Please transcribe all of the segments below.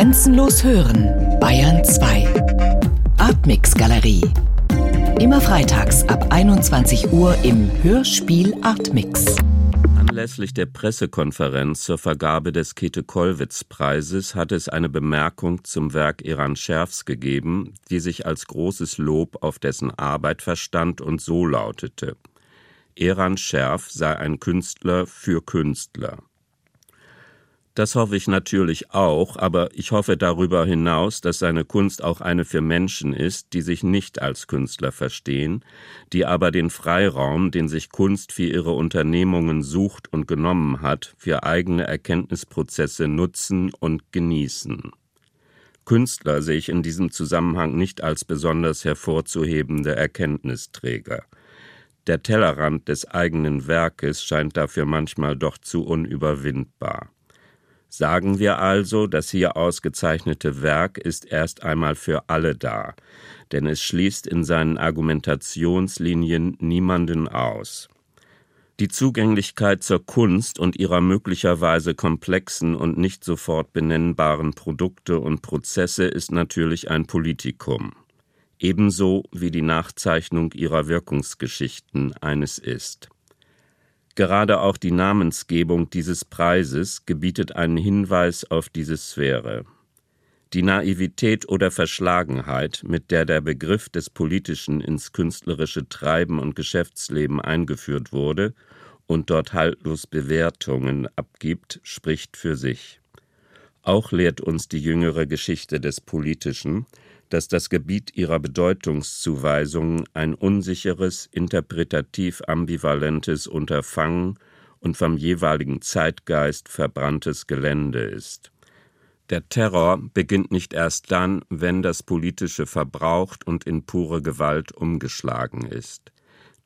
Grenzenlos hören, Bayern 2. Artmix Galerie. Immer freitags ab 21 Uhr im Hörspiel Artmix. Anlässlich der Pressekonferenz zur Vergabe des Käthe-Kollwitz-Preises hat es eine Bemerkung zum Werk Eran Scherfs gegeben, die sich als großes Lob auf dessen Arbeit verstand und so lautete: Eran Scherf sei ein Künstler für Künstler. Das hoffe ich natürlich auch, aber ich hoffe darüber hinaus, dass seine Kunst auch eine für Menschen ist, die sich nicht als Künstler verstehen, die aber den Freiraum, den sich Kunst für ihre Unternehmungen sucht und genommen hat, für eigene Erkenntnisprozesse nutzen und genießen. Künstler sehe ich in diesem Zusammenhang nicht als besonders hervorzuhebende Erkenntnisträger. Der Tellerrand des eigenen Werkes scheint dafür manchmal doch zu unüberwindbar. Sagen wir also, das hier ausgezeichnete Werk ist erst einmal für alle da, denn es schließt in seinen Argumentationslinien niemanden aus. Die Zugänglichkeit zur Kunst und ihrer möglicherweise komplexen und nicht sofort benennbaren Produkte und Prozesse ist natürlich ein Politikum, ebenso wie die Nachzeichnung ihrer Wirkungsgeschichten eines ist. Gerade auch die Namensgebung dieses Preises gebietet einen Hinweis auf diese Sphäre. Die Naivität oder Verschlagenheit, mit der der Begriff des Politischen ins künstlerische Treiben und Geschäftsleben eingeführt wurde und dort haltlos Bewertungen abgibt, spricht für sich. Auch lehrt uns die jüngere Geschichte des Politischen, dass das Gebiet ihrer Bedeutungszuweisung ein unsicheres, interpretativ ambivalentes Unterfangen und vom jeweiligen Zeitgeist verbranntes Gelände ist. Der Terror beginnt nicht erst dann, wenn das Politische verbraucht und in pure Gewalt umgeschlagen ist.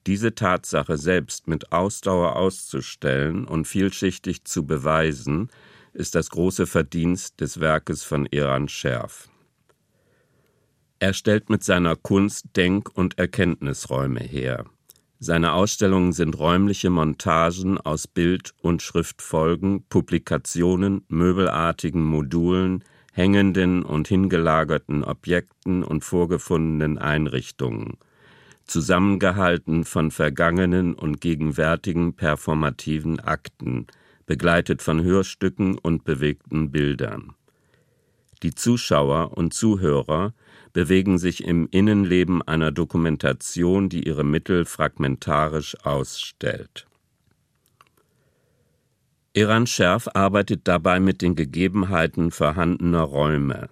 Diese Tatsache selbst mit Ausdauer auszustellen und vielschichtig zu beweisen, ist das große Verdienst des Werkes von Eran Scherf. Er stellt mit seiner Kunst Denk- und Erkenntnisräume her. Seine Ausstellungen sind räumliche Montagen aus Bild- und Schriftfolgen, Publikationen, möbelartigen Modulen, hängenden und hingelagerten Objekten und vorgefundenen Einrichtungen, zusammengehalten von vergangenen und gegenwärtigen performativen Akten, begleitet von Hörstücken und bewegten Bildern. Die Zuschauer und Zuhörer bewegen sich im Innenleben einer Dokumentation, die ihre Mittel fragmentarisch ausstellt. Iran Scherf arbeitet dabei mit den Gegebenheiten vorhandener Räume.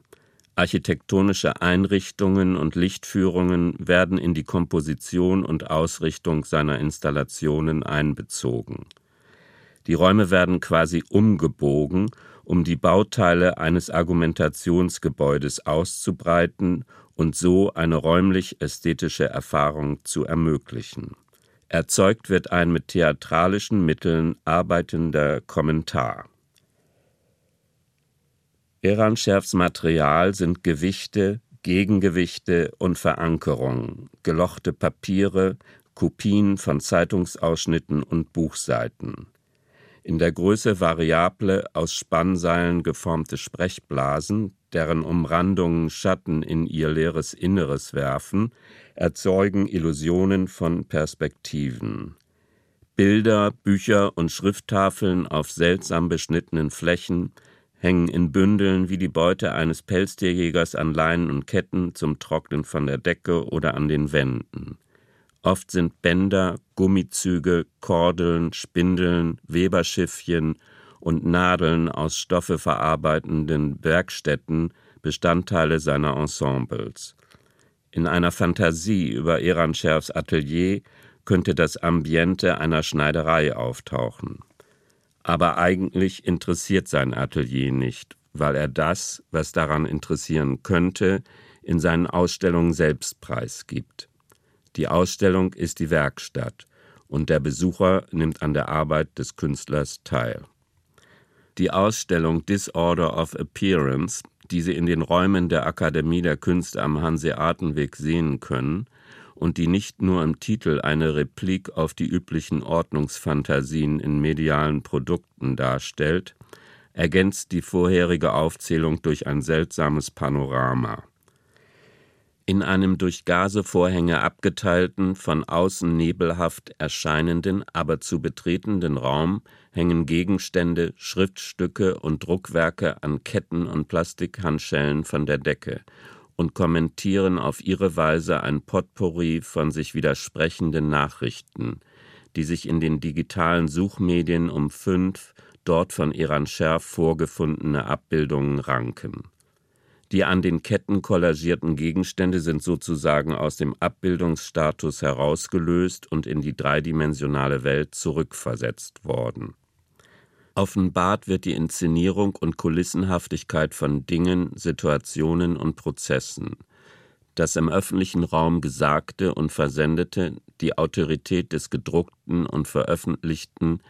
Architektonische Einrichtungen und Lichtführungen werden in die Komposition und Ausrichtung seiner Installationen einbezogen. Die Räume werden quasi umgebogen um die Bauteile eines Argumentationsgebäudes auszubreiten und so eine räumlich-ästhetische Erfahrung zu ermöglichen. Erzeugt wird ein mit theatralischen Mitteln arbeitender Kommentar. Eranschärfs Material sind Gewichte, Gegengewichte und Verankerungen, gelochte Papiere, Kopien von Zeitungsausschnitten und Buchseiten in der Größe variable, aus Spannseilen geformte Sprechblasen, deren Umrandungen Schatten in ihr leeres Inneres werfen, erzeugen Illusionen von Perspektiven. Bilder, Bücher und Schrifttafeln auf seltsam beschnittenen Flächen hängen in Bündeln wie die Beute eines Pelztierjägers an Leinen und Ketten zum Trocknen von der Decke oder an den Wänden. Oft sind Bänder, Gummizüge, Kordeln, Spindeln, Weberschiffchen und Nadeln aus Stoffe verarbeitenden Werkstätten Bestandteile seiner Ensembles. In einer Fantasie über Ehrenschärfs Atelier könnte das Ambiente einer Schneiderei auftauchen. Aber eigentlich interessiert sein Atelier nicht, weil er das, was daran interessieren könnte, in seinen Ausstellungen selbst preisgibt. Die Ausstellung ist die Werkstatt und der Besucher nimmt an der Arbeit des Künstlers teil. Die Ausstellung Disorder of Appearance, die Sie in den Räumen der Akademie der Künste am Hanseatenweg sehen können und die nicht nur im Titel eine Replik auf die üblichen Ordnungsfantasien in medialen Produkten darstellt, ergänzt die vorherige Aufzählung durch ein seltsames Panorama. In einem durch Gasevorhänge abgeteilten, von außen nebelhaft erscheinenden, aber zu betretenden Raum hängen Gegenstände, Schriftstücke und Druckwerke an Ketten und Plastikhandschellen von der Decke und kommentieren auf ihre Weise ein Potpourri von sich widersprechenden Nachrichten, die sich in den digitalen Suchmedien um fünf dort von Iran Scherf vorgefundene Abbildungen ranken. Die an den Ketten kollagierten Gegenstände sind sozusagen aus dem Abbildungsstatus herausgelöst und in die dreidimensionale Welt zurückversetzt worden. Offenbart wird die Inszenierung und Kulissenhaftigkeit von Dingen, Situationen und Prozessen, das im öffentlichen Raum Gesagte und Versendete, die Autorität des Gedruckten und Veröffentlichten,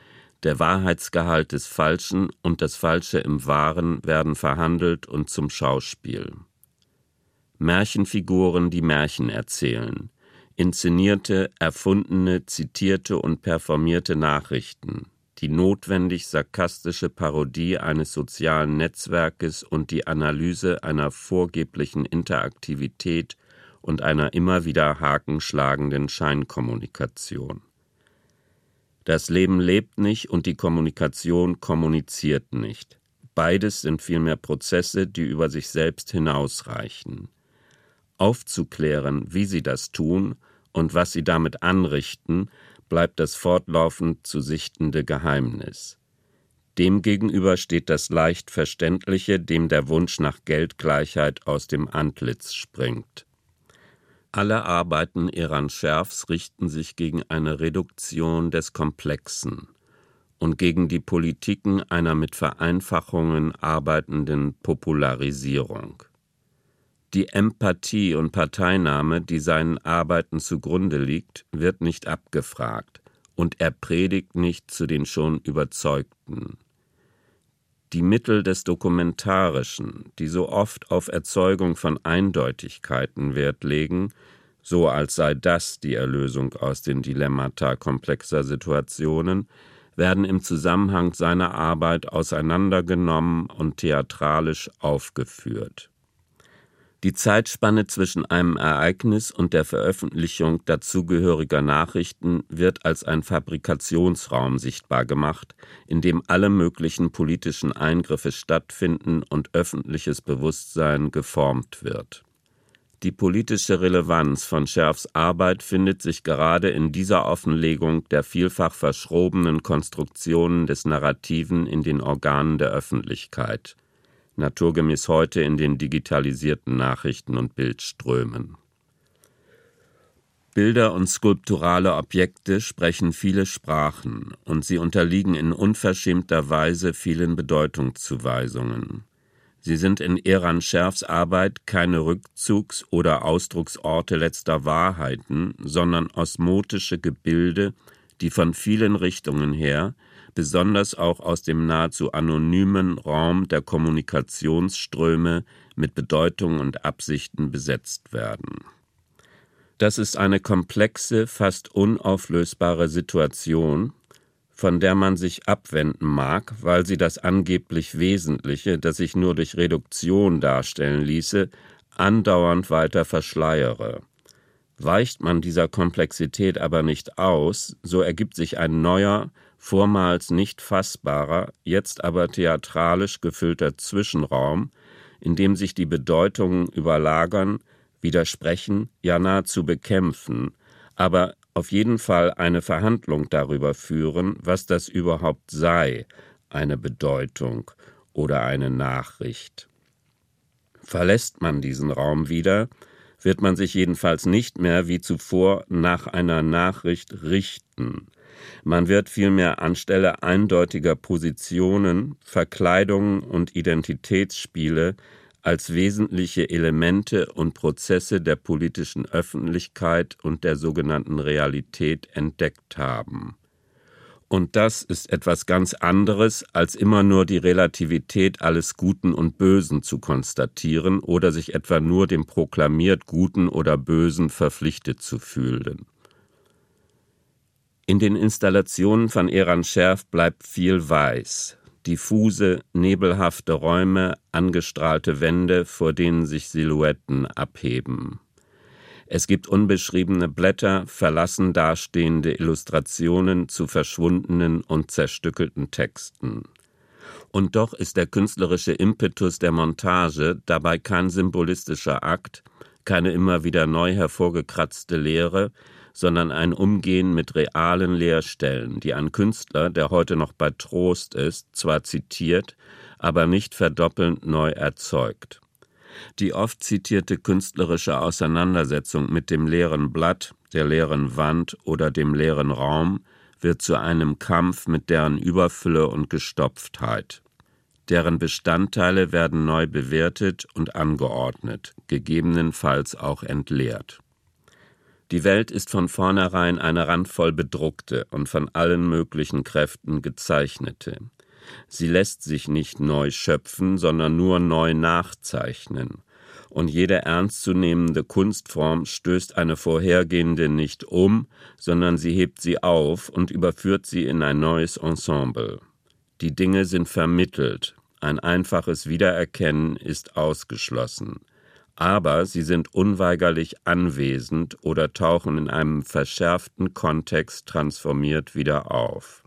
der Wahrheitsgehalt des Falschen und das Falsche im Wahren werden verhandelt und zum Schauspiel. Märchenfiguren, die Märchen erzählen, inszenierte, erfundene, zitierte und performierte Nachrichten, die notwendig sarkastische Parodie eines sozialen Netzwerkes und die Analyse einer vorgeblichen Interaktivität und einer immer wieder hakenschlagenden Scheinkommunikation. Das Leben lebt nicht und die Kommunikation kommuniziert nicht. Beides sind vielmehr Prozesse, die über sich selbst hinausreichen. Aufzuklären, wie sie das tun und was sie damit anrichten, bleibt das fortlaufend zu sichtende Geheimnis. Demgegenüber steht das leicht Verständliche, dem der Wunsch nach Geldgleichheit aus dem Antlitz springt. Alle Arbeiten Iran Scherfs richten sich gegen eine Reduktion des Komplexen und gegen die Politiken einer mit Vereinfachungen arbeitenden Popularisierung. Die Empathie und Parteinahme, die seinen Arbeiten zugrunde liegt, wird nicht abgefragt, und er predigt nicht zu den schon Überzeugten. Die Mittel des Dokumentarischen, die so oft auf Erzeugung von Eindeutigkeiten Wert legen, so als sei das die Erlösung aus den Dilemmata komplexer Situationen, werden im Zusammenhang seiner Arbeit auseinandergenommen und theatralisch aufgeführt. Die Zeitspanne zwischen einem Ereignis und der Veröffentlichung dazugehöriger Nachrichten wird als ein Fabrikationsraum sichtbar gemacht, in dem alle möglichen politischen Eingriffe stattfinden und öffentliches Bewusstsein geformt wird. Die politische Relevanz von Scherfs Arbeit findet sich gerade in dieser Offenlegung der vielfach verschrobenen Konstruktionen des Narrativen in den Organen der Öffentlichkeit naturgemäß heute in den digitalisierten Nachrichten und Bildströmen. Bilder und skulpturale Objekte sprechen viele Sprachen und sie unterliegen in unverschämter Weise vielen Bedeutungszuweisungen. Sie sind in Eran Scherfs Arbeit keine Rückzugs- oder Ausdrucksorte letzter Wahrheiten, sondern osmotische Gebilde, die von vielen Richtungen her besonders auch aus dem nahezu anonymen Raum der Kommunikationsströme mit Bedeutung und Absichten besetzt werden. Das ist eine komplexe, fast unauflösbare Situation, von der man sich abwenden mag, weil sie das angeblich Wesentliche, das sich nur durch Reduktion darstellen ließe, andauernd weiter verschleiere. Weicht man dieser Komplexität aber nicht aus, so ergibt sich ein neuer, vormals nicht fassbarer, jetzt aber theatralisch gefüllter Zwischenraum, in dem sich die Bedeutungen überlagern, widersprechen, ja nahezu bekämpfen, aber auf jeden Fall eine Verhandlung darüber führen, was das überhaupt sei, eine Bedeutung oder eine Nachricht. Verlässt man diesen Raum wieder, wird man sich jedenfalls nicht mehr wie zuvor nach einer Nachricht richten, man wird vielmehr anstelle eindeutiger Positionen, Verkleidungen und Identitätsspiele als wesentliche Elemente und Prozesse der politischen Öffentlichkeit und der sogenannten Realität entdeckt haben. Und das ist etwas ganz anderes, als immer nur die Relativität alles Guten und Bösen zu konstatieren oder sich etwa nur dem proklamiert Guten oder Bösen verpflichtet zu fühlen. In den Installationen von Eran Scherf bleibt viel weiß. diffuse, nebelhafte Räume, angestrahlte Wände, vor denen sich Silhouetten abheben. Es gibt unbeschriebene Blätter, verlassen dastehende Illustrationen zu verschwundenen und zerstückelten Texten. Und doch ist der künstlerische Impetus der Montage dabei kein symbolistischer Akt, keine immer wieder neu hervorgekratzte Lehre, sondern ein Umgehen mit realen Leerstellen, die ein Künstler, der heute noch bei Trost ist, zwar zitiert, aber nicht verdoppelnd neu erzeugt. Die oft zitierte künstlerische Auseinandersetzung mit dem leeren Blatt, der leeren Wand oder dem leeren Raum wird zu einem Kampf mit deren Überfülle und Gestopftheit. Deren Bestandteile werden neu bewertet und angeordnet, gegebenenfalls auch entleert. Die Welt ist von vornherein eine randvoll bedruckte und von allen möglichen Kräften gezeichnete. Sie lässt sich nicht neu schöpfen, sondern nur neu nachzeichnen. Und jede ernstzunehmende Kunstform stößt eine vorhergehende nicht um, sondern sie hebt sie auf und überführt sie in ein neues Ensemble. Die Dinge sind vermittelt, ein einfaches Wiedererkennen ist ausgeschlossen aber sie sind unweigerlich anwesend oder tauchen in einem verschärften Kontext transformiert wieder auf.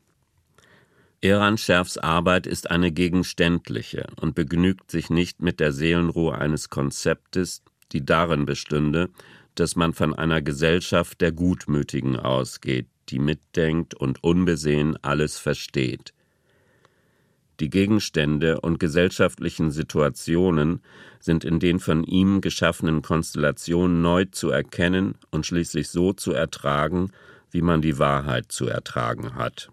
Eran Scherfs Arbeit ist eine gegenständliche und begnügt sich nicht mit der Seelenruhe eines Konzeptes, die darin bestünde, dass man von einer Gesellschaft der Gutmütigen ausgeht, die mitdenkt und unbesehen alles versteht. Die Gegenstände und gesellschaftlichen Situationen sind in den von ihm geschaffenen Konstellationen neu zu erkennen und schließlich so zu ertragen, wie man die Wahrheit zu ertragen hat.